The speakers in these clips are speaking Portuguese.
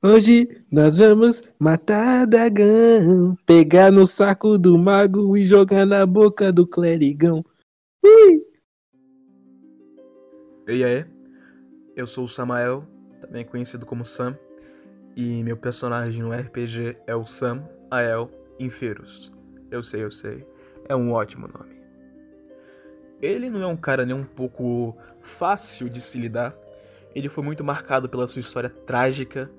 Hoje nós vamos matar dragão, pegar no saco do mago e jogar na boca do clerigão. Ui! E aí, eu sou o Samael, também conhecido como Sam, e meu personagem no RPG é o Sam Ael Inferus. Eu sei, eu sei, é um ótimo nome. Ele não é um cara nem um pouco fácil de se lidar. Ele foi muito marcado pela sua história trágica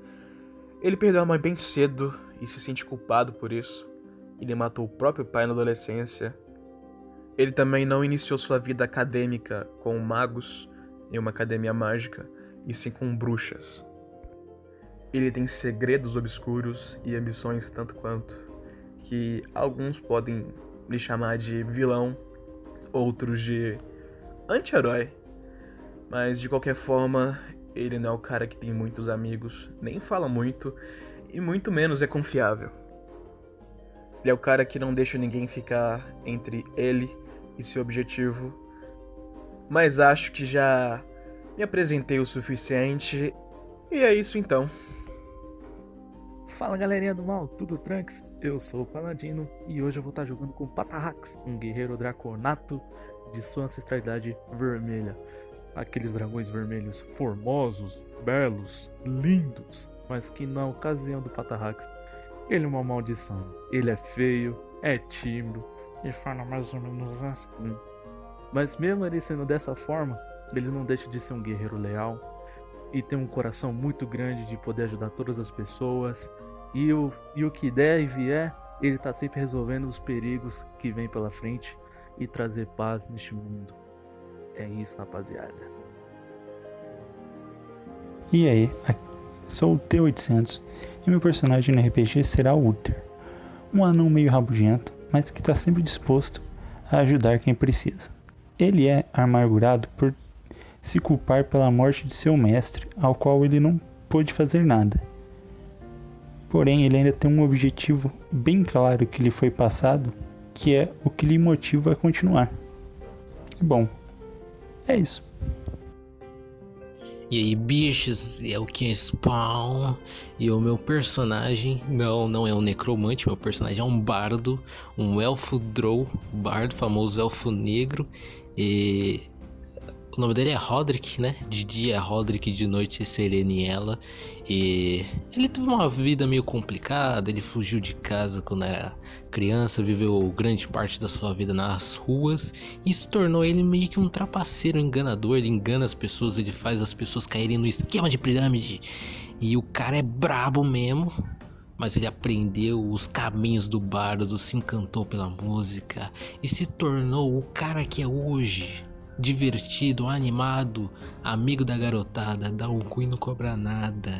ele perdeu a mãe bem cedo e se sente culpado por isso. Ele matou o próprio pai na adolescência. Ele também não iniciou sua vida acadêmica com magos em uma academia mágica, e sim com bruxas. Ele tem segredos obscuros e ambições tanto quanto, que alguns podem lhe chamar de vilão, outros de anti-herói. Mas de qualquer forma, ele não é o cara que tem muitos amigos, nem fala muito e muito menos é confiável. Ele é o cara que não deixa ninguém ficar entre ele e seu objetivo. Mas acho que já me apresentei o suficiente e é isso então. Fala galerinha do mal, tudo tranks? Eu sou o Paladino e hoje eu vou estar jogando com Patarrax, um guerreiro draconato de sua ancestralidade vermelha aqueles dragões vermelhos formosos, belos, lindos, mas que na ocasião do Patarrax, ele é uma maldição. Ele é feio, é tímido e fala mais ou menos assim. Mas mesmo ele sendo dessa forma, ele não deixa de ser um guerreiro leal e tem um coração muito grande de poder ajudar todas as pessoas. E o, e o que der e vier, ele está sempre resolvendo os perigos que vem pela frente e trazer paz neste mundo. É isso, rapaziada. E aí, sou o T800 e meu personagem no RPG será o Uther, um anão meio rabugento, mas que está sempre disposto a ajudar quem precisa. Ele é amargurado por se culpar pela morte de seu mestre, ao qual ele não pôde fazer nada. Porém, ele ainda tem um objetivo bem claro que lhe foi passado, que é o que lhe motiva a continuar. Bom, é isso. E aí, bichos, é o que Spawn. E o meu personagem, não, não é um necromante, meu personagem é um bardo, um elfo drow, bardo, famoso elfo negro. E o nome dele é Roderick, né? De dia é Roderick, de noite é Sereniela. E ele teve uma vida meio complicada, ele fugiu de casa quando era criança, viveu grande parte da sua vida nas ruas. Isso tornou ele meio que um trapaceiro enganador, ele engana as pessoas, ele faz as pessoas caírem no esquema de pirâmide. E o cara é brabo mesmo, mas ele aprendeu os caminhos do bardo, se encantou pela música e se tornou o cara que é hoje divertido, animado, amigo da garotada, dá um ruim não cobra nada.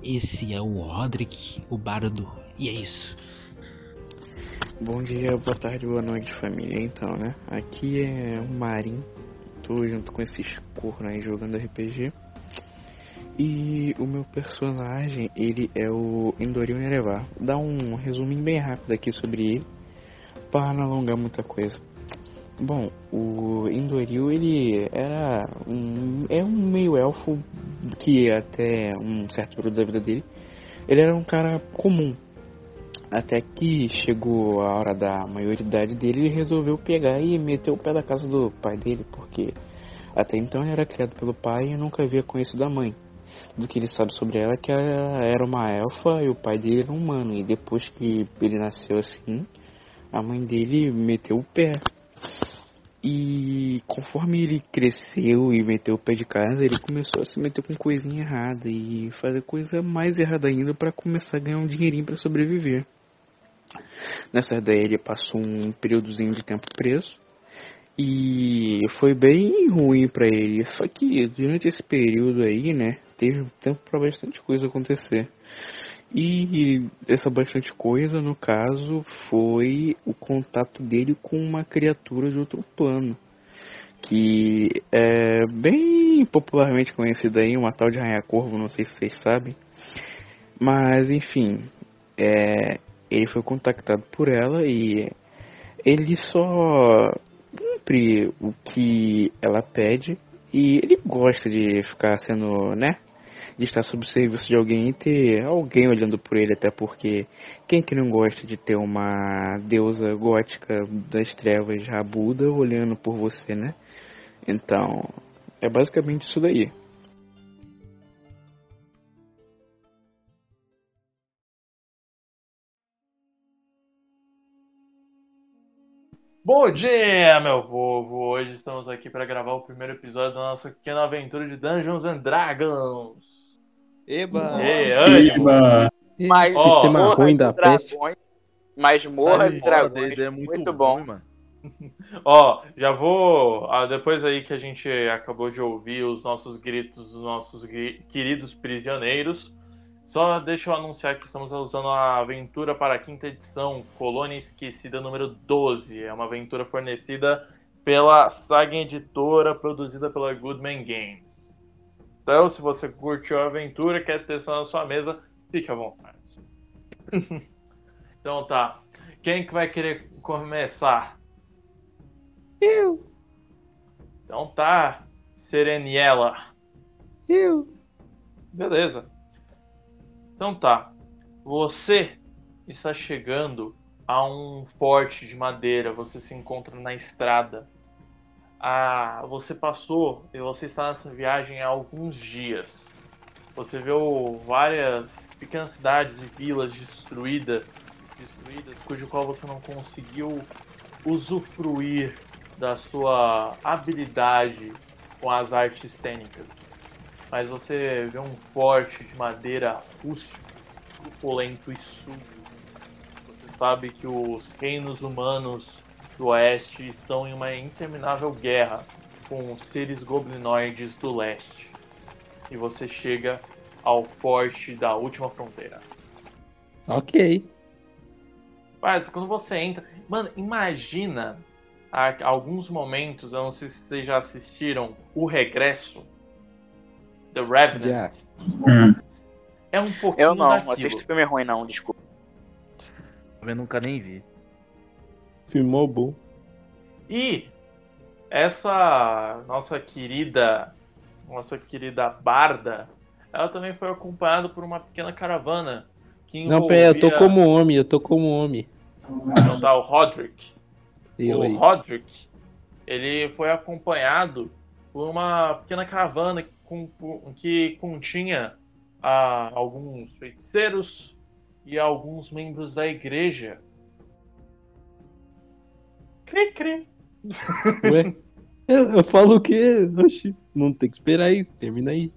Esse é o Roderick, o bardo, e é isso. Bom dia, boa tarde, boa noite família, então né, aqui é o Marin, tô junto com esses cornos aí jogando RPG. E o meu personagem, ele é o Endoril Nerevar. Dar um resuminho bem rápido aqui sobre ele, para não alongar muita coisa. Bom, o Endoril ele era um é um meio elfo que até um certo período da vida dele ele era um cara comum. Até que chegou a hora da maioridade dele, ele resolveu pegar e meter o pé da casa do pai dele, porque até então ele era criado pelo pai e nunca havia conhecido a mãe. Do que ele sabe sobre ela é que ela era uma elfa e o pai dele era um humano. E depois que ele nasceu assim, a mãe dele meteu o pé e conforme ele cresceu e meteu o pé de casa, ele começou a se meter com coisinha errada e fazer coisa mais errada ainda para começar a ganhar um dinheirinho para sobreviver. Nessa ideia ele passou um períodozinho de tempo preso e foi bem ruim para ele. Só que durante esse período aí, né, teve tempo para bastante coisa acontecer. E essa bastante coisa, no caso, foi o contato dele com uma criatura de outro plano. Que é bem popularmente conhecida aí, uma tal de Rainha Corvo, não sei se vocês sabem. Mas enfim, é, ele foi contactado por ela e ele só cumpre o que ela pede e ele gosta de ficar sendo, né, de estar sob o serviço de alguém e ter alguém olhando por ele, até porque quem que não gosta de ter uma deusa gótica das trevas rabuda olhando por você, né? Então, é basicamente isso daí. Bom dia, meu povo! Hoje estamos aqui para gravar o primeiro episódio da nossa pequena aventura de Dungeons and Dragons. Eba! E ânimo! Mas Ó, Sistema Morra ruim de da peste. Dragões, Masmorra Sai de Dragões, é muito, bom. ruim, mano. Ó, já vou. ah, depois aí que a gente acabou de ouvir os nossos gritos dos nossos queridos prisioneiros, só deixa eu anunciar que estamos usando a aventura para a quinta edição, Colônia Esquecida número 12. É uma aventura fornecida pela Saga Editora, produzida pela Goodman Games. Então, se você curtiu a aventura e quer testar na sua mesa, fique à vontade. então tá. Quem que vai querer começar? Eu, Então tá, Sereniela. eu. Beleza. Então tá. Você está chegando a um forte de madeira. Você se encontra na estrada. Ah, você passou e você está nessa viagem há alguns dias. Você viu várias pequenas cidades e vilas destruídas, destruídas, cujo qual você não conseguiu usufruir da sua habilidade com as artes cênicas. Mas você vê um forte de madeira rústica, opulento e sujo. Você sabe que os reinos humanos do oeste estão em uma interminável guerra com os seres goblinoides do leste. E você chega ao forte da última fronteira. Ok. Mas quando você entra. Mano, imagina há alguns momentos, eu não sei se vocês já assistiram O Regresso. The Revenant. É um pouquinho Eu não, daquilo. assisto filme ruim não, desculpa. Eu nunca nem vi. Filmou bom. E essa nossa querida, nossa querida Barda, ela também foi acompanhada por uma pequena caravana que Não, pera, eu tô envolvia- como homem, eu tô como homem. Então tá o Roderick. Eu o. Roderick, ele foi acompanhado por uma pequena caravana com- que continha ah, alguns feiticeiros e alguns membros da igreja. Cri, cri. Ué? Eu, eu falo o quê? Oxi, não tem que esperar aí, termina aí.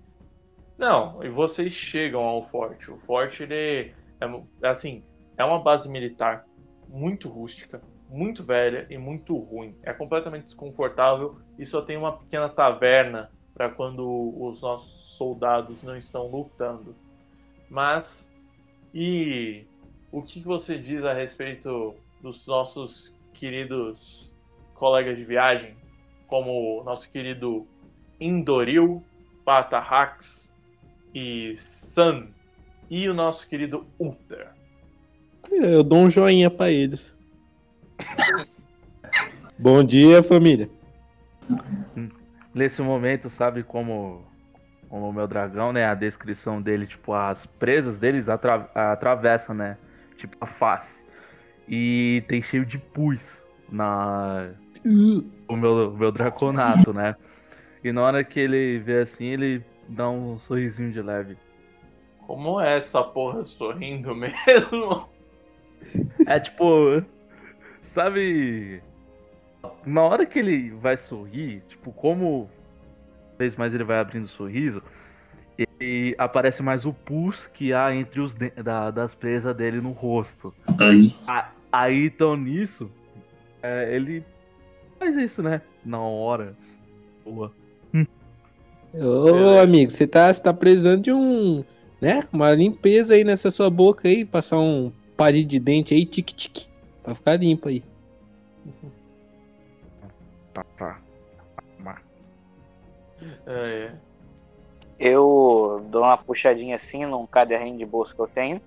Não, e vocês chegam ao forte. O forte, ele é assim, é uma base militar muito rústica, muito velha e muito ruim. É completamente desconfortável e só tem uma pequena taverna para quando os nossos soldados não estão lutando. Mas e o que você diz a respeito dos nossos queridos colegas de viagem, como o nosso querido Indoril, Patarrax e Sun e o nosso querido Uther? Eu dou um joinha pra eles. Bom dia, família. Nesse momento, sabe como, como o meu dragão, né? A descrição dele, tipo, as presas deles atra- atravessam, né? Tipo, a face. E tem cheio de pus na. O meu, meu draconato, né? E na hora que ele vê assim, ele dá um sorrisinho de leve. Como é essa porra sorrindo mesmo? É tipo. Sabe. Na hora que ele vai sorrir, tipo, como. Vez mais ele vai abrindo o sorriso. E aparece mais o pus que há entre os da- das presas dele no rosto. Aí. Aí então nisso. é, ele faz isso, né? Na hora. Boa. Ô, amigo, você tá, você tá precisando de um. né? Uma limpeza aí nessa sua boca aí. Passar um palito de dente aí, tique-tique. Pra ficar limpo aí. Tá, tá. É, Eu dou uma puxadinha assim num caderninho de bolso que eu tenho,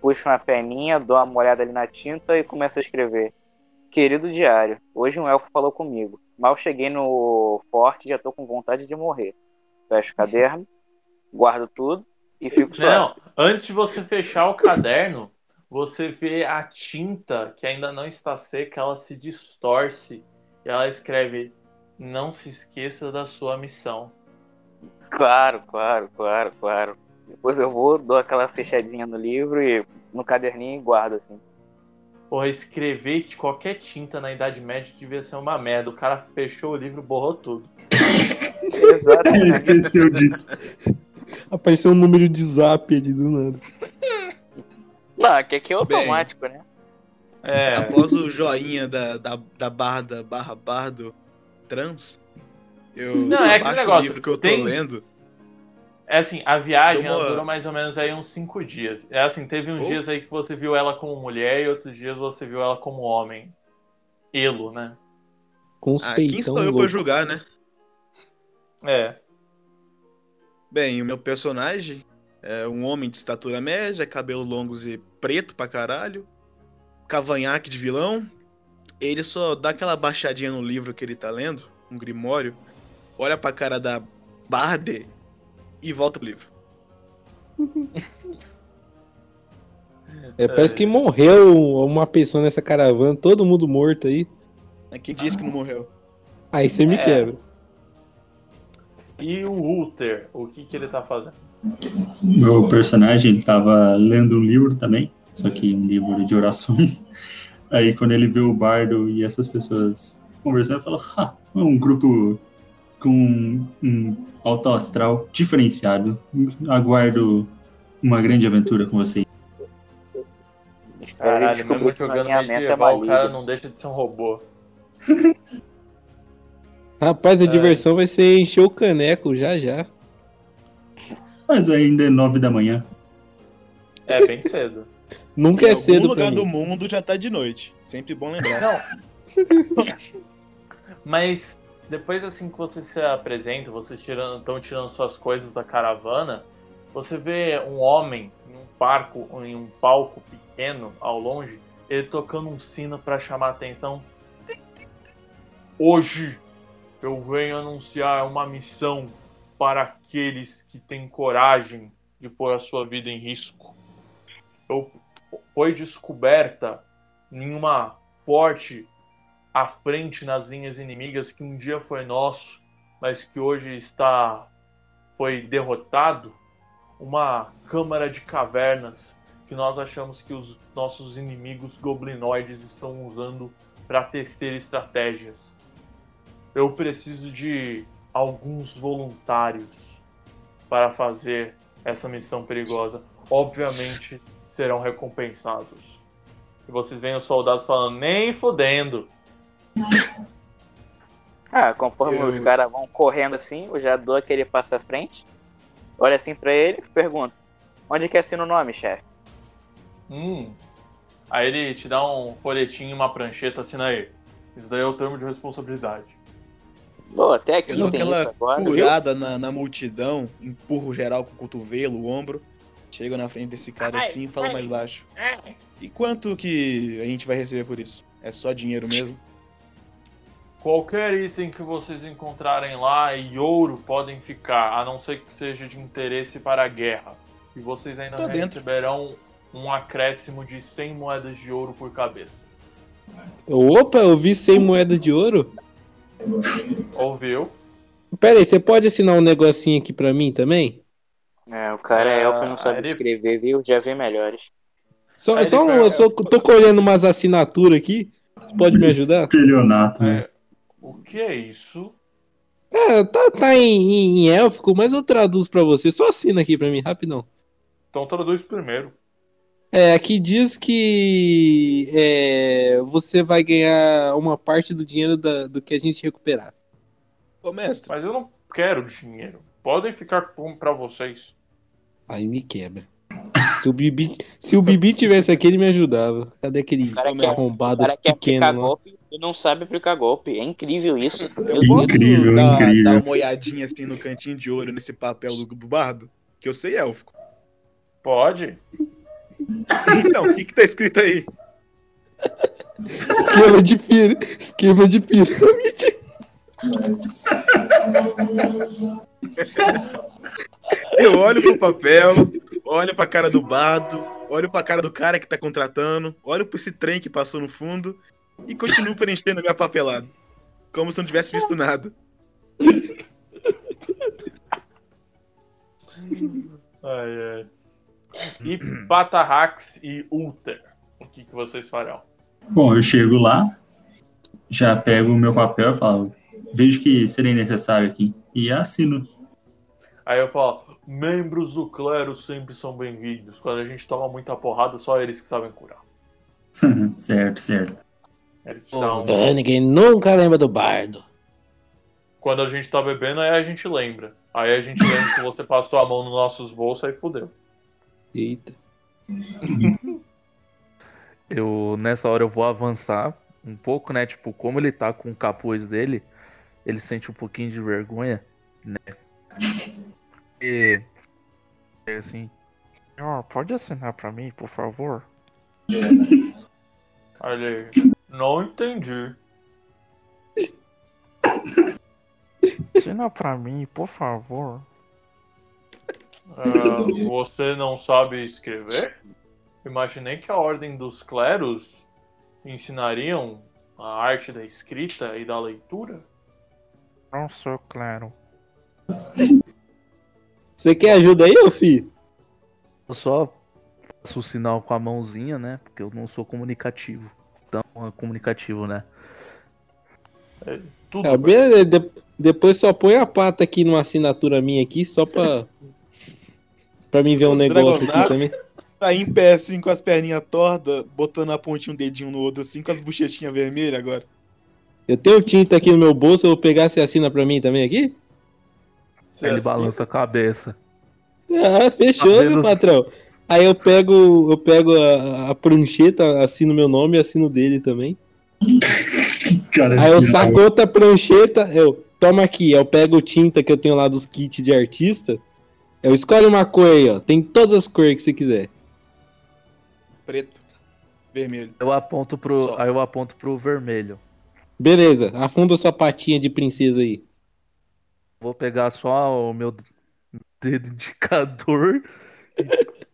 puxo uma peninha, dou uma olhada ali na tinta e começo a escrever. Querido diário, hoje um elfo falou comigo. Mal cheguei no forte já tô com vontade de morrer. Fecho o caderno, guardo tudo e fico só. Não, antes de você fechar o caderno, você vê a tinta que ainda não está seca, ela se distorce e ela escreve: Não se esqueça da sua missão. Claro, claro, claro, claro. Depois eu vou, dou aquela fechadinha no livro e no caderninho e guardo assim. Porra, escrever de qualquer tinta na Idade Média devia ser uma merda. O cara fechou o livro, borrou tudo. Ele esqueceu disso. Apareceu um número de zap ali do nada. Não, que aqui é automático, né? É, Após o joinha da, da, da barra da barra bardo trans, eu Não, só é aquele baixo negócio, o livro que eu tô tem- lendo. É assim, a viagem uma- ela durou mais ou menos aí uns cinco dias. É assim, teve uns Oh. dias aí que você viu ela como mulher e outros dias você viu ela como homem. Elo, né? Com os Ah, quem sou eu pra julgar, né? É. Bem, o meu personagem é um homem de estatura média, cabelo longos e preto pra caralho, cavanhaque de vilão. Ele só dá aquela baixadinha no livro que ele tá lendo, um grimório, olha pra cara da Barde e volta pro livro. É, parece que morreu uma pessoa nessa caravana, todo mundo morto aí. É Quem disse que não morreu? Aí você me É. quebra. E o Ulter, o que que ele tá fazendo? Meu personagem ele estava lendo um livro também, só que um livro de orações. Aí quando ele viu o bardo e essas pessoas conversando, ele falou: ah, é um grupo com um alto astral diferenciado. Aguardo uma grande aventura com vocês. Caralho, mesmo jogando alinhamento é medieval, o cara não deixa de ser um robô. Rapaz, a É. diversão vai ser encher o caneco já já. Mas ainda é nove da manhã. É bem cedo. Nunca em é cedo pra lugar mim. do mundo já tá de noite. Sempre bom lembrar. Mas depois assim que você se apresenta, vocês tirando, estão tirando suas coisas da caravana, você vê um homem em um parco, em um palco pequeno ao longe, ele tocando um sino para chamar a atenção. Hoje eu venho anunciar uma missão para aqueles que têm coragem de pôr a sua vida em risco. Eu, foi descoberta em uma forte à frente nas linhas inimigas que um dia foi nosso, mas que hoje está foi derrotado, uma câmara de cavernas que nós achamos que os nossos inimigos goblinoides estão usando para tecer estratégias. Eu preciso de alguns voluntários para fazer essa missão perigosa. Obviamente serão recompensados. E vocês veem os soldados falando, nem fodendo. Ah, conforme Eu- os caras vão correndo assim, eu já dou aquele passo à frente. Olha assim pra ele e pergunto: Onde que assina o nome, chefe? Hum. Aí ele te dá um folhetinho e uma prancheta, assina aí. Isso daí é o termo de responsabilidade. Pô, até aqui Eu dou tem aquela isso agora, curada na, na multidão, empurro geral com o cotovelo, o ombro. Chego na frente desse cara assim e falo mais baixo. E quanto que a gente vai receber por isso? É só dinheiro mesmo? Qualquer item que vocês encontrarem lá e ouro podem ficar, a não ser que seja de interesse para a guerra. E vocês ainda Tô dentro. receberão um acréscimo de 100 moedas de ouro por cabeça. Opa, eu vi 100 moedas de ouro. Ouviu? Pera aí, você pode assinar um negocinho aqui pra mim também? É, o cara é Ah, elfo e não sabe ele- escrever, viu? Já vê melhores. Só, só um, eu só tô colhendo umas assinaturas aqui. Você pode me ajudar? Estelionato, né? O que é isso? É, tá, tá em, em, em élfico, mas eu traduzo pra você. Só assina aqui pra mim, rapidão. Então traduz primeiro. É, aqui diz que é, você vai ganhar uma parte do dinheiro da- do que a gente recuperar. Ô, mestre, Mas eu não quero dinheiro. Podem ficar com pra vocês. Aí me quebra. Se o Bibi, se o Bibi tivesse aqui, ele me ajudava. Cadê aquele O cara quer, o arrombado cara quer pequeno aplicar lá? golpe e não sabe aplicar golpe. É incrível isso. eu Deus. Incrível, dar, incrível. dar uma olhadinha assim no cantinho de olho nesse papel do, do bardo? Que eu sei élfico. Pode? Então, o que que tá escrito aí? Esquema de pira, esquema de pirâmide. Eu olho pro papel, olho pra cara do bardo, olho pra cara do cara que tá contratando, olho pra esse trem que passou no fundo e continuo preenchendo a minha papelada. Como se não tivesse visto nada. Ai, ai. E Patarrax e Ulter, o que, que vocês farão? Bom, eu chego lá, já pego o meu papel e falo, vejo que seria necessário aqui. E assino. Aí eu falo, membros do clero sempre são bem-vindos. Quando a gente toma muita porrada, só eles que sabem curar. certo, certo. Ele te dá um- É, ninguém nunca lembra do bardo. Quando a gente tá bebendo, aí a gente lembra. Aí a gente lembra que você passou a mão nos nossos bolsos, aí fudeu. Eita. Eu, nessa hora, eu vou avançar um pouco, né? Tipo, como ele tá com o capuz dele, ele sente um pouquinho de vergonha, né? E. é assim. Senhor, pode assinar pra mim, por favor? Olha aí. Não entendi. Assina pra mim, por favor. Ah, você não sabe escrever? Imaginei que a ordem dos cleros ensinariam a arte da escrita e da leitura. Não sou claro. Você quer ajuda aí, ô filho? Eu só faço o sinal com a mãozinha, né? Porque eu não sou comunicativo. Tão é comunicativo, né? Tudo É, beleza, de- depois só põe a pata aqui numa assinatura minha aqui, só pra. pra mim ver um O negócio aqui Dragonato também. Tá em pé assim com as perninhas tortas, botando a pontinha um dedinho no outro assim, com as bochechinhas vermelhas agora. Eu tenho tinta aqui no meu bolso, eu vou pegar você assina pra mim também aqui? Você Ele assina. balança a cabeça. Ah, fechou, Tá meu patrão. Aí eu pego, eu pego a, a prancheta, assino meu nome e assino dele também. Cara, Aí eu saco outra prancheta, eu toma aqui, eu pego tinta que eu tenho lá dos kits de artista. Eu escolhe uma cor aí, ó. Tem todas as cores que você quiser. Preto, vermelho. Eu aponto pro. Só. Aí eu aponto pro vermelho. Beleza, afunda sua patinha de princesa aí. Vou pegar só o meu dedo indicador e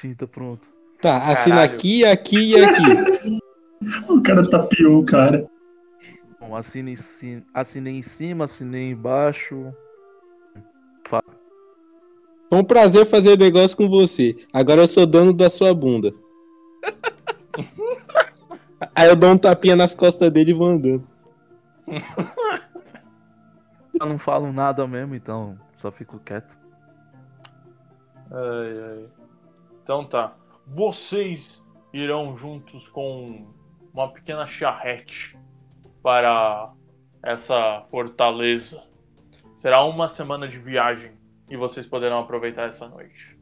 tinta pronto. Tá, assina Caralho. aqui, aqui e aqui. O cara tapeou o cara. Bom, assina em cima, assinei em cima, assinei embaixo. Foi um prazer fazer negócio com você. Agora eu sou dono da sua bunda. Aí eu dou um tapinha nas costas dele e vou andando. Eu não falo nada mesmo, então só fico quieto. Ai, ai. Então tá. Vocês irão juntos com uma pequena charrete para essa fortaleza. Será uma semana de viagem e vocês poderão aproveitar essa noite.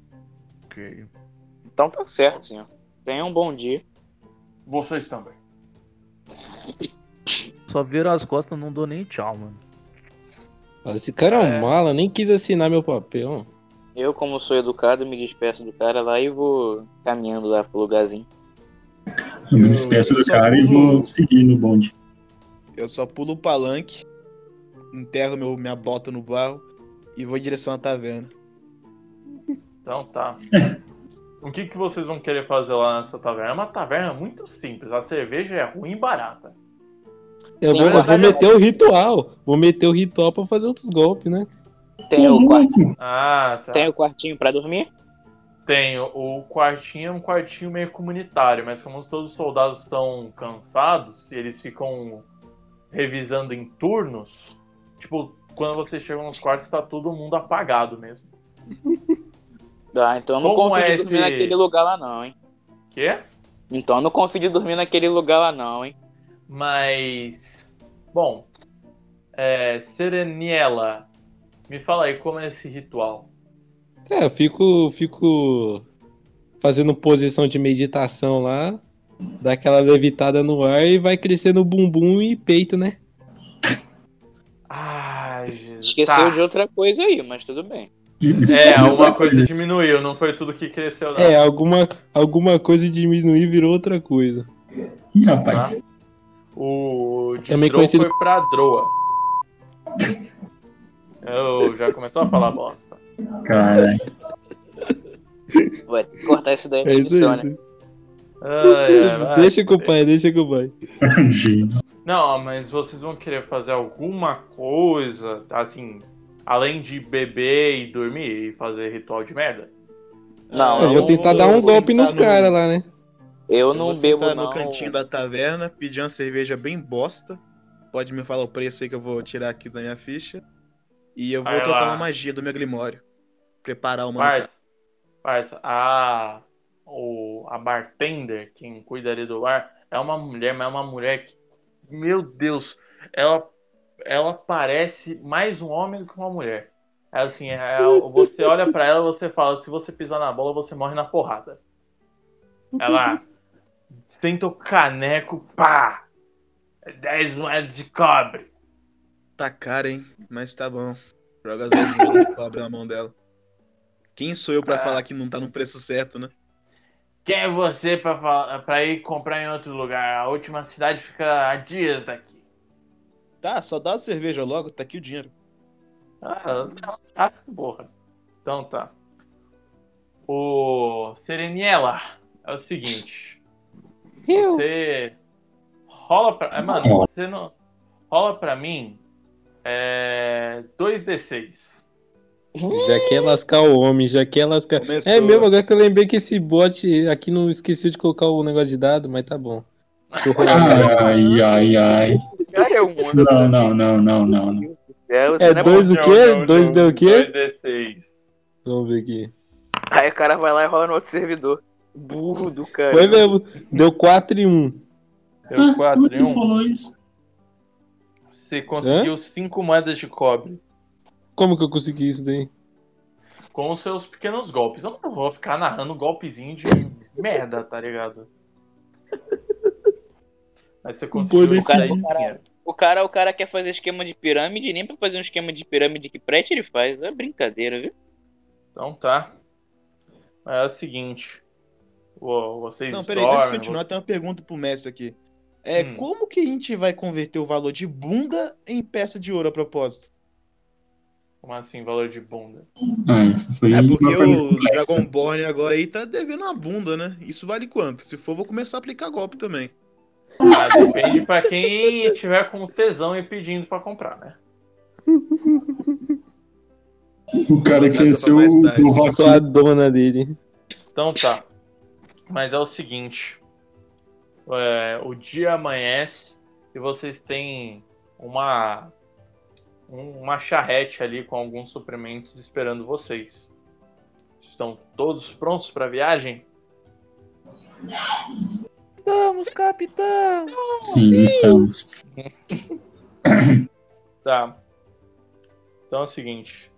Ok. Então tá certo, senhor. Tenha um bom dia. Vocês também. Só viro as costas, não dou nem tchau, mano. Esse cara é um É. mala, nem quis assinar meu papel. Eu, como sou educado, me despeço do cara lá e vou caminhando lá pro lugarzinho. Eu me Eu despeço do só cara e pulo- vou seguir no bonde. Eu só pulo o palanque, enterro meu, minha bota no barro e vou em direção à taverna. Então tá. O que, que vocês vão querer fazer lá nessa taverna? É uma taverna muito simples. A cerveja é ruim e barata. Eu vou, vou meter o ritual. Vou meter o ritual pra fazer outros golpes, né? Tem o, quarto, louco! Ah, tá. tem o quartinho pra dormir? Tem, o quartinho é um quartinho meio comunitário, mas como todos os soldados estão cansados e eles ficam revisando em turnos, tipo, quando vocês chegam nos quartos tá todo mundo apagado mesmo. Ah, então eu não Como confio é de dormir esse- naquele lugar lá não, hein? Quê? Então eu não confio de dormir naquele lugar lá não, hein? Mas. Bom. É, Sereniela, me fala aí como é esse ritual. É, eu fico, fico fazendo posição de meditação lá, dá aquela levitada no ar e vai crescendo bumbum e peito, né? Ai, Jesus. Esqueceu Tá. de outra coisa aí, mas tudo bem. Isso É, é uma coisa diminuiu, não foi tudo que cresceu, não. É, alguma, alguma coisa diminuir virou outra coisa. Ih, rapaz. O de Também Drow conhecido- foi pra Droa. Eu já começou a falar bosta. Caralho. Vai cortar isso daí na É edição, né? Ai, ai, vai. Deixa com o pai, deixa com o pai. Não, mas vocês vão querer fazer alguma coisa, assim, além de beber e dormir e fazer ritual de merda? Não, Eu eu vou tentar dar um golpe nos caras lá, né? Eu Eu não vou bebo, não. no cantinho da taverna, pedir uma cerveja bem bosta. Pode me falar o preço aí que eu vou tirar aqui da minha ficha. E eu vou Vai tocar lá. uma magia do meu Grimório. Preparar uma. Parça, parça, a, o, a bartender, quem cuida ali do bar, é uma mulher, mas é uma mulher que, meu Deus, ela, ela parece mais um homem do que uma mulher. É assim, é- você olha pra ela e você fala, se você pisar na bola, você morre na porrada. Ela tenta o caneco, pá! 10 moedas de cobre. Tá caro, hein? Mas tá bom. Joga as 10 moedas de cobre na mão dela. Quem sou eu pra Ah. falar que não tá no preço certo, né? Quem é você pra, falar- pra ir comprar em outro lugar? A última cidade fica a dias daqui. Tá, só dá a cerveja logo, tá aqui o dinheiro. Ah, não. ah porra. Então tá. Ô, Sereniela, é o seguinte. Você rola pra. é, Mano, você não. Rola pra mim. É. 2d6. Já quer lascar o homem, já quer lascar. Começou. É mesmo, agora que eu lembrei que esse bot aqui não esqueci de colocar o negócio de dado, mas tá bom. Ai, ai, ai. Cara, é o mundo. Não, não, não, não, não. não. É, você É não é dois bom. o quê? Dois deu o quê? 2d6. Vamos ver aqui. Aí o cara vai lá e rola no outro servidor. Burro do cara. Foi mesmo. Deu 4 e 1. Deu Ah, 4 você e 1. falou isso? Você conseguiu 5 moedas de cobre. Como que eu consegui isso daí? Com os seus pequenos golpes. Eu não vou ficar narrando golpezinho de merda, tá ligado? Mas você conseguiu daí pedir. de dinheiro. O cara, o cara quer fazer esquema de pirâmide, nem pra fazer um esquema de pirâmide que preste ele faz. É brincadeira, viu? Então tá. É o seguinte. Ô, Vocês Não, peraí, antes de dormem, continuar, tem uma pergunta pro mestre aqui. É, Hum. como que a gente vai converter o valor de bunda em peça de ouro a propósito? Como assim, valor de bunda? Ah, essa foi É porque o complexa. Dragonborn agora aí tá devendo uma bunda, né? Isso vale quanto? Se for, vou começar a aplicar golpe também. Ah, depende pra quem estiver com tesão e pedindo pra comprar, né? O cara quer ser mais o tarde. do rock. Sou a dona dele. Então tá. Mas é o seguinte. É, o dia amanhece e vocês têm uma um- uma charrete ali com alguns suprimentos esperando vocês. Estão todos prontos para a viagem? Estamos, capitão! Sim, estamos. Tá. Então é o seguinte.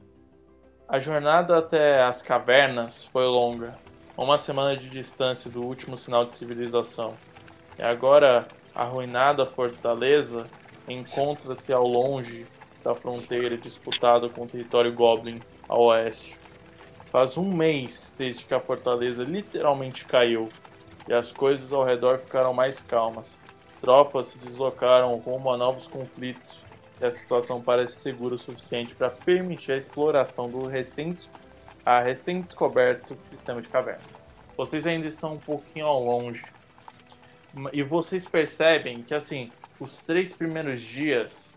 A jornada até as cavernas foi longa. Uma semana de distância do último sinal de civilização. E agora a arruinada fortaleza encontra-se ao longe da fronteira disputada com o território Goblin ao oeste. Faz um mês desde que a fortaleza literalmente caiu e as coisas ao redor ficaram mais calmas. Tropas se deslocaram rumo a novos conflitos e a situação parece segura o suficiente para permitir a exploração do recente, a recém-descoberto sistema de cavernas. Vocês ainda estão um pouquinho ao longe. E vocês percebem que, assim, os três primeiros dias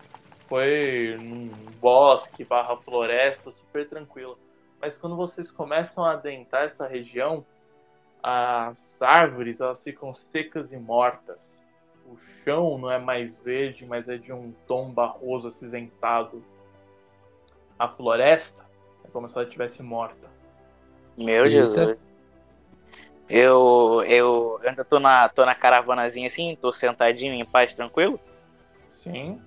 foi num bosque barra floresta super tranquilo. Mas quando vocês começam a adentrar essa região, as árvores elas ficam secas e mortas o chão não é mais verde, mas é de um tom barroso acinzentado. A floresta é como se ela estivesse morta. Meu Eita. Jesus. Eu, eu ainda tô na, tô na caravanazinha assim, tô sentadinho em paz, tranquilo? Sim.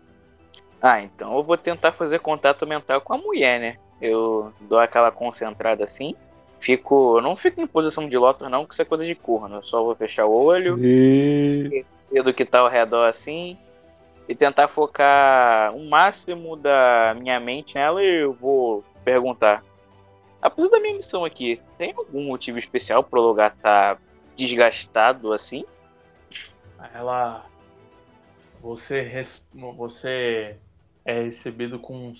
Ah, então eu vou tentar fazer contato mental com a mulher, né? Eu dou aquela concentrada assim, fico. Não fico em posição de lotus, não, que isso é coisa de corno. Eu só vou fechar o olho, E... ver do que tá ao redor assim, e tentar focar o máximo da minha mente nela e eu vou perguntar. Apesar da minha missão aqui, tem algum motivo especial pro lugar tá desgastado assim? Ela. Você. Você é recebido com,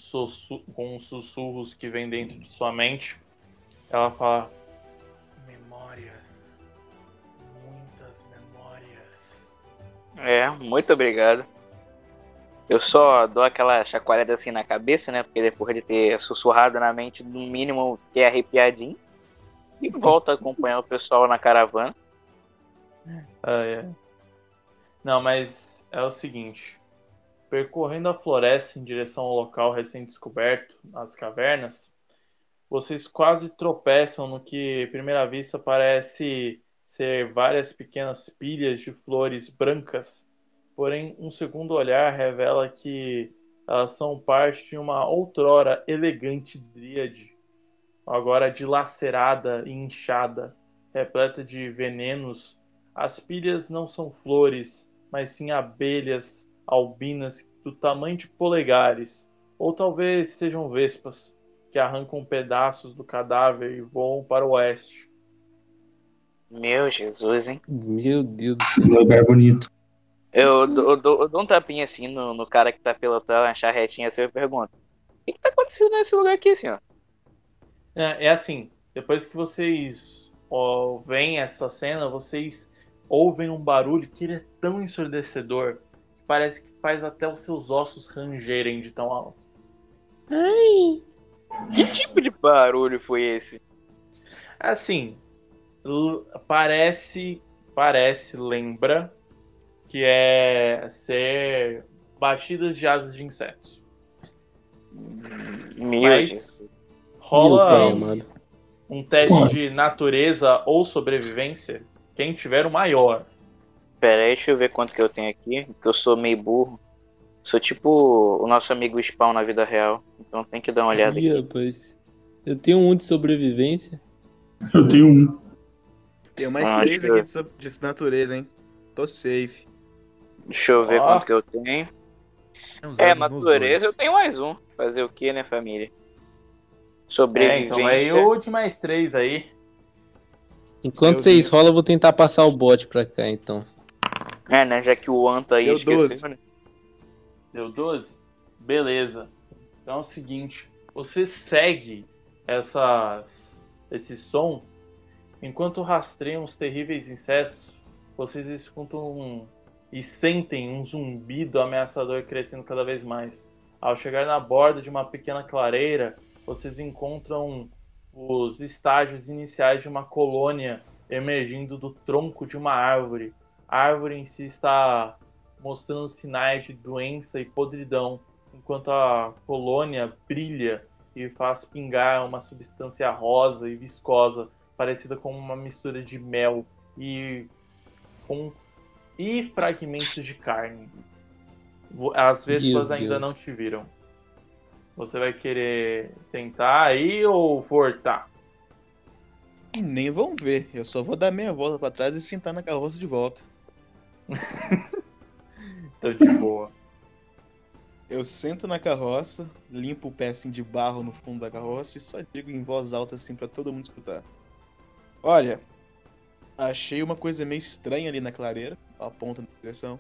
com sussurros que vem dentro de sua mente. Ela fala: Memórias. Muitas memórias. É, muito obrigado. Eu só dou aquela chacoalhada assim na cabeça, né? Porque depois de ter sussurrado na mente, no mínimo, que é arrepiadinho. E volto a acompanhar o pessoal na caravana. Ah, é. Não, mas é o seguinte. Percorrendo a floresta em direção ao local recém-descoberto, as cavernas, vocês quase tropeçam no que, à primeira vista, parece ser várias pequenas pilhas de flores brancas. Porém, um segundo olhar revela que elas são parte de uma outrora elegante dríade, agora dilacerada e inchada, repleta de venenos. As pilhas não são flores, mas sim abelhas albinas do tamanho de polegares, ou talvez sejam vespas, que arrancam pedaços do cadáver e voam para o oeste. Meu Jesus, hein? Meu Deus do céu. lugar bonito. Eu, dou- eu dou- eu dou um tapinha assim no, no cara que tá pilotando a charretinha assim e pergunto: O que, que tá acontecendo nesse lugar aqui, senhor? É, é assim, depois que vocês ó, veem essa cena, vocês ouvem um barulho que ele é tão ensurdecedor que parece que faz até os seus ossos rangerem de tão alto. Ai! Que tipo de barulho foi esse? Assim, parece, parece, lembra que é ser batidas de asas de insetos. Meu Mas- Jesus. Meu Rola pai amado. um teste de natureza ou sobrevivência. Quem tiver o maior. Pera aí, deixa eu ver quanto que eu tenho aqui, que eu sou meio burro. Sou tipo o nosso amigo Spawn na vida real. Então tem que dar uma olhada Ih, aqui. rapaz. Eu tenho um de sobrevivência. Eu tenho um. Tenho mais Ah, três aqui de, so- de natureza, hein? Tô safe. Deixa eu ver Ó. quanto que eu tenho. Tem É, natureza eu tenho mais um. Fazer o que, né, família? É, Sobrevivência. então aí o de mais três aí. Enquanto vocês rolam, eu vou tentar passar o bot pra cá, então. É, né? Já que o An tá aí, Deu esqueceu, 12. né? Deu 12? Beleza. Então é o seguinte, você segue essas, esse som enquanto rastreiam os terríveis insetos, vocês escutam um- e sentem um zumbido ameaçador crescendo cada vez mais. Ao chegar na borda de uma pequena clareira, vocês encontram os estágios iniciais de uma colônia emergindo do tronco de uma árvore. A árvore em si está mostrando sinais de doença e podridão, enquanto a colônia brilha e faz pingar uma substância rosa e viscosa, parecida com uma mistura de mel e com e fragmentos de carne. As vespas Meu ainda Deus. não te viram. Você vai querer tentar aí ou voltar? E nem vão ver. Eu só vou dar meia volta pra trás e sentar na carroça de volta. Tô de boa. Eu sento na carroça, limpo o pé assim de barro no fundo da carroça e só digo em voz alta assim pra todo mundo escutar. Olha, achei uma coisa meio estranha ali na clareira, aponta na direção.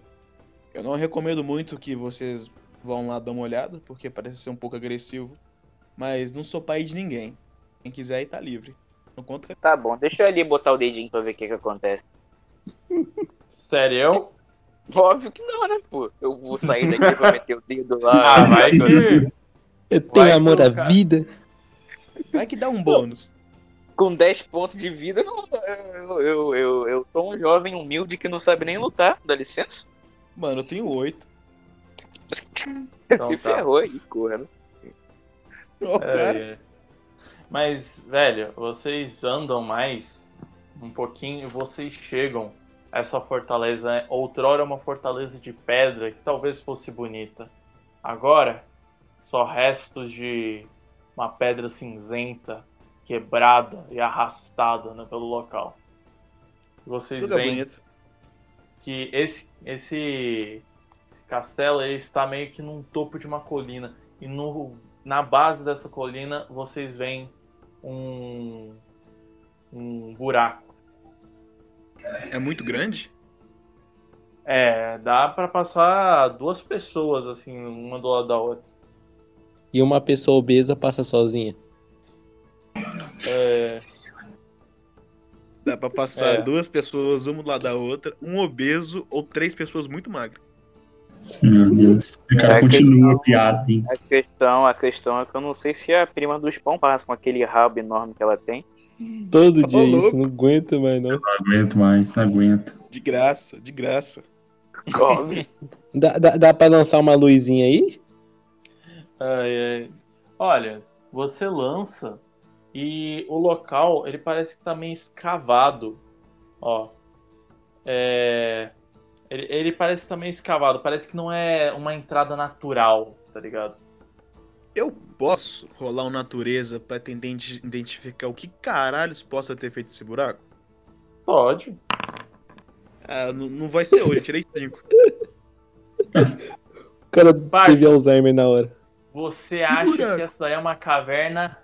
Eu não recomendo muito que vocês vão lá dar uma olhada, porque parece ser um pouco agressivo. Mas não sou pai de ninguém. Quem quiser aí tá livre. Não conta que Tá bom, deixa eu ali botar o dedinho pra ver o que que acontece. Sério? Óbvio que não, né, pô? Eu vou sair daqui pra meter o dedo lá. Ah, vai que. Eu tenho Vai amor à vida. vai que dá um bônus. Com 10 pontos de vida, eu, eu, eu, eu sou um jovem humilde que não sabe nem lutar, dá licença. Mano, eu tenho oito. Então Se tá. ferrou aí, corra. Ó, cara. É, é. Mas, velho, vocês andam mais um pouquinho e vocês chegam a essa fortaleza. né? Outrora uma fortaleza de pedra que talvez fosse bonita. Agora, só restos de uma pedra cinzenta, quebrada e arrastada né, pelo local. Vocês Lugar veem bonito. que esse, esse, esse castelo ele está meio que num topo de uma colina e no, na base dessa colina vocês veem um, um buraco. É muito grande? É, dá pra passar duas pessoas assim, uma do lado da outra. E uma pessoa obesa passa sozinha. Dá pra passar É. duas pessoas, uma do lado da outra, um obeso ou três pessoas muito magras. Meu Deus. O cara É, continua a piada, hein? A questão, a questão é que eu não sei se a prima do Spawn passa com aquele rabo enorme que ela tem. Todo Ô, dia louco. isso, não aguenta mais não. Não aguento mais, não aguento. De graça, de graça. Óbvio. Dá, dá, dá pra lançar uma luzinha aí? Ai, ai. Olha, você lança e o local ele parece que tá meio escavado. Ó. É. Ele, ele parece que tá escavado. Parece que não é uma entrada natural, tá ligado? Eu posso rolar um natureza pra tentar identi- identificar o que caralhos possa ter feito esse buraco? Pode. Ah, não, não vai ser hoje, eu tirei cinco. O cara Parça. teve Alzheimer na hora. Você acha buraco? que essa daí é uma caverna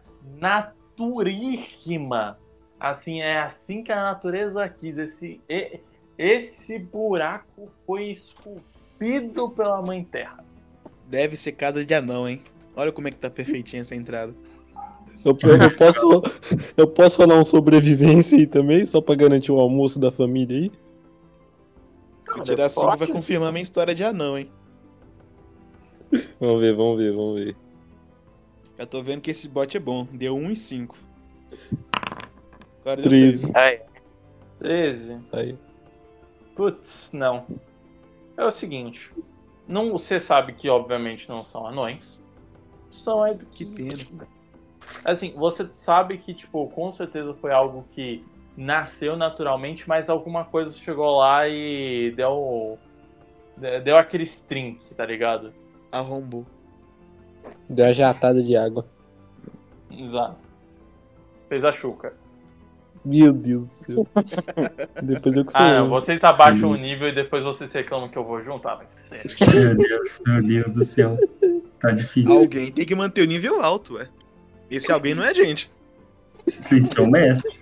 naturíssima. Assim, é assim que a natureza quis. Esse, e- esse buraco foi esculpido pela Mãe Terra. Deve ser casa de anão, hein? Olha como é que tá perfeitinha essa entrada. Eu, eu- posso, eu posso rolar um sobrevivência aí também, só pra garantir o almoço da família aí? Se Cara, tirar cinco, vai pode. confirmar minha história de anão, hein? Vamos ver, vamos ver, vamos ver. Já tô vendo que esse bot é bom. Deu 1 e 5. Agora deu 13. Aí, 13. Aí. Putz, não. É o seguinte. Não, você sabe que obviamente não são anões. São é, Que pena. Assim, você sabe que, tipo, com certeza foi algo que nasceu naturalmente, mas alguma coisa chegou lá e deu. de- Deu aquele string, tá ligado? Arrombou. Deu uma jatada de água. Exato. Fez a chuca. Meu Deus do céu. Depois eu que sou Ah, não, vocês abaixam o nível e depois vocês reclamam que eu vou juntar, mas. Meu Deus, meu Deus do céu. Tá difícil. Alguém tem que manter o nível alto, ué. Esse alguém não é a gente. Tem que ser o mestre.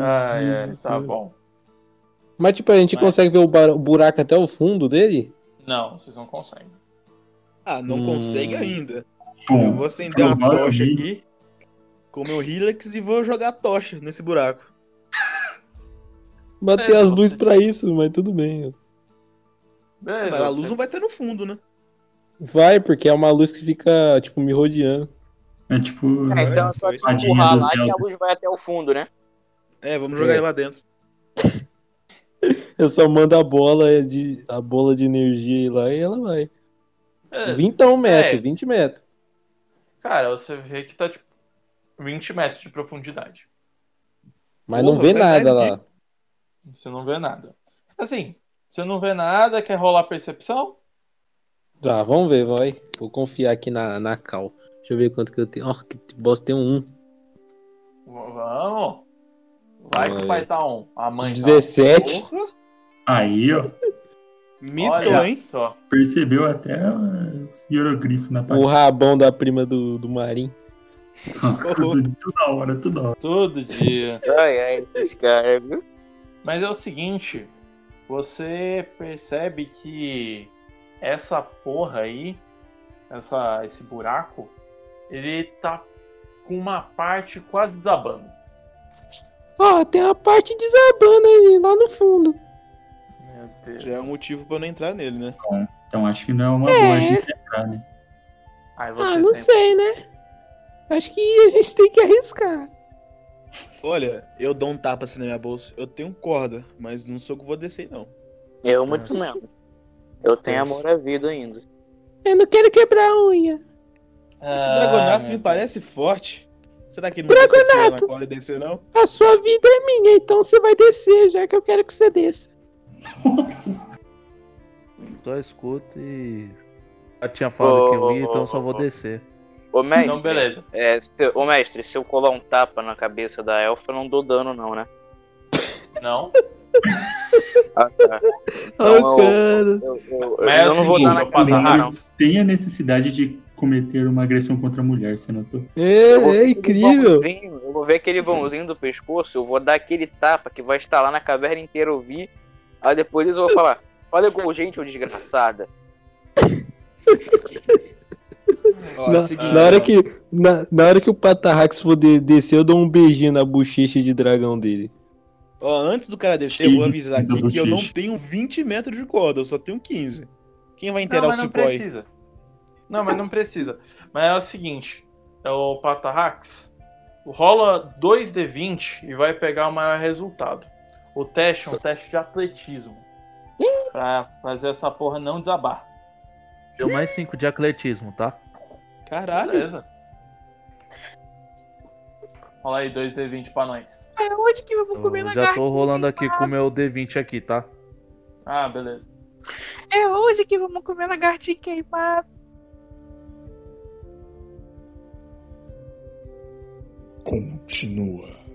Ah, é, tá bom. Mas tipo, a gente Mas- consegue ver o buraco até o fundo dele? Não, vocês não conseguem. Ah, não Hum. consegue ainda. Eu vou acender uma tocha aqui com meu Helix e vou jogar tocha nesse buraco. Bater É, as luzes pra isso, mas tudo bem. Beleza. Mas a luz você- não vai estar no fundo, né? Vai, porque é uma luz que fica, tipo, me rodeando. é tipo. É, então é só empurrar lá que a luz vai até o fundo, né? É, vamos jogar É. ele lá dentro. Eu só mando a bola de, a bola de energia lá e ela vai. Beleza. 20 metros, É. 20 metros. Cara, você vê que tá tipo 20 metros de profundidade. Mas não Porra, vê vai mais nada aqui. lá. Você não vê nada. Assim, você não vê nada, quer rolar percepção? Tá, vamos ver, vai. Vou confiar aqui na, na cal. Deixa eu ver quanto que eu tenho. Ó, que bosta tem um 1. V- Vamos. Vai que vai ver. estar um. A mãe tá- 17. Porra, Aí, ó. Mitou, Olha hein? só. Percebeu até os hieroglifos na O parede. rabão da prima do, do Marim. Nossa, tudo, toda hora, toda hora. Todo dia. Ai, ai, esses caras, viu? Mas é o seguinte, você percebe que essa porra aí, essa, esse buraco, ele tá com uma parte quase desabando. Ó, tem a parte desabando aí, lá no fundo. Deus. Já é um motivo pra eu não entrar nele, né? Então acho que não é uma boa a gente entrar, né? Aí você Ah, não tem- sei, né? Acho que a gente tem que arriscar. Olha, eu dou um tapa assim na minha bolsa. Eu tenho corda, mas não sou que vou descer, não. Eu muito Nossa. menos. Eu tenho Nossa. amor à vida ainda. Eu não quero quebrar a unha. Esse Ah, dragonato meu me parece forte. Será que ele não vai descer, não? A sua vida é minha, então você vai descer, já que eu quero que você desça. Nossa. Só escuto e. Já tinha falado que eu ia, Ô, então só vou ô, ô. descer. Ô, mestre. Então, beleza. É, se, ô, mestre, se eu colar um tapa na cabeça da elfa, eu não dou dano, não, né? Não? Ah, tá. Eu- cara. Eu, eu- Mas é eu o não vou dar na ô, cabeça, não. Tem a necessidade de cometer uma agressão contra a mulher, você notou? É, Eu é incrível. Eu vou ver aquele vãozinho do pescoço, eu vou dar aquele tapa que vai estar lá na caverna inteira ouvir. Aí depois eu vou falar, olha igual gente, ô desgraçada. Ó, Na, seguinte, na hora que, na, na hora que o Patarrax for de- descer, eu dou um beijinho na bochecha de dragão dele. Ó, antes do cara descer, eu vou avisar Sim, aqui que eu não tenho 20 metros de corda, eu só tenho 15. Quem vai inteirar o mas não cipó aí? precisa. Não, mas não precisa. Mas é o seguinte, é o Patarrax. Rola 2d20 e vai pegar o maior resultado. O teste é um teste de atletismo. Pra fazer essa porra não desabar. Deu mais 5 de atletismo, tá? Caralho. Beleza? Rola aí 2d20 pra nós. É hoje que eu vou comer Eu já tô rolando aqui com o meu D20 aqui, tá? Ah, beleza. É hoje que vamos comer lagartixa queimada. Continua.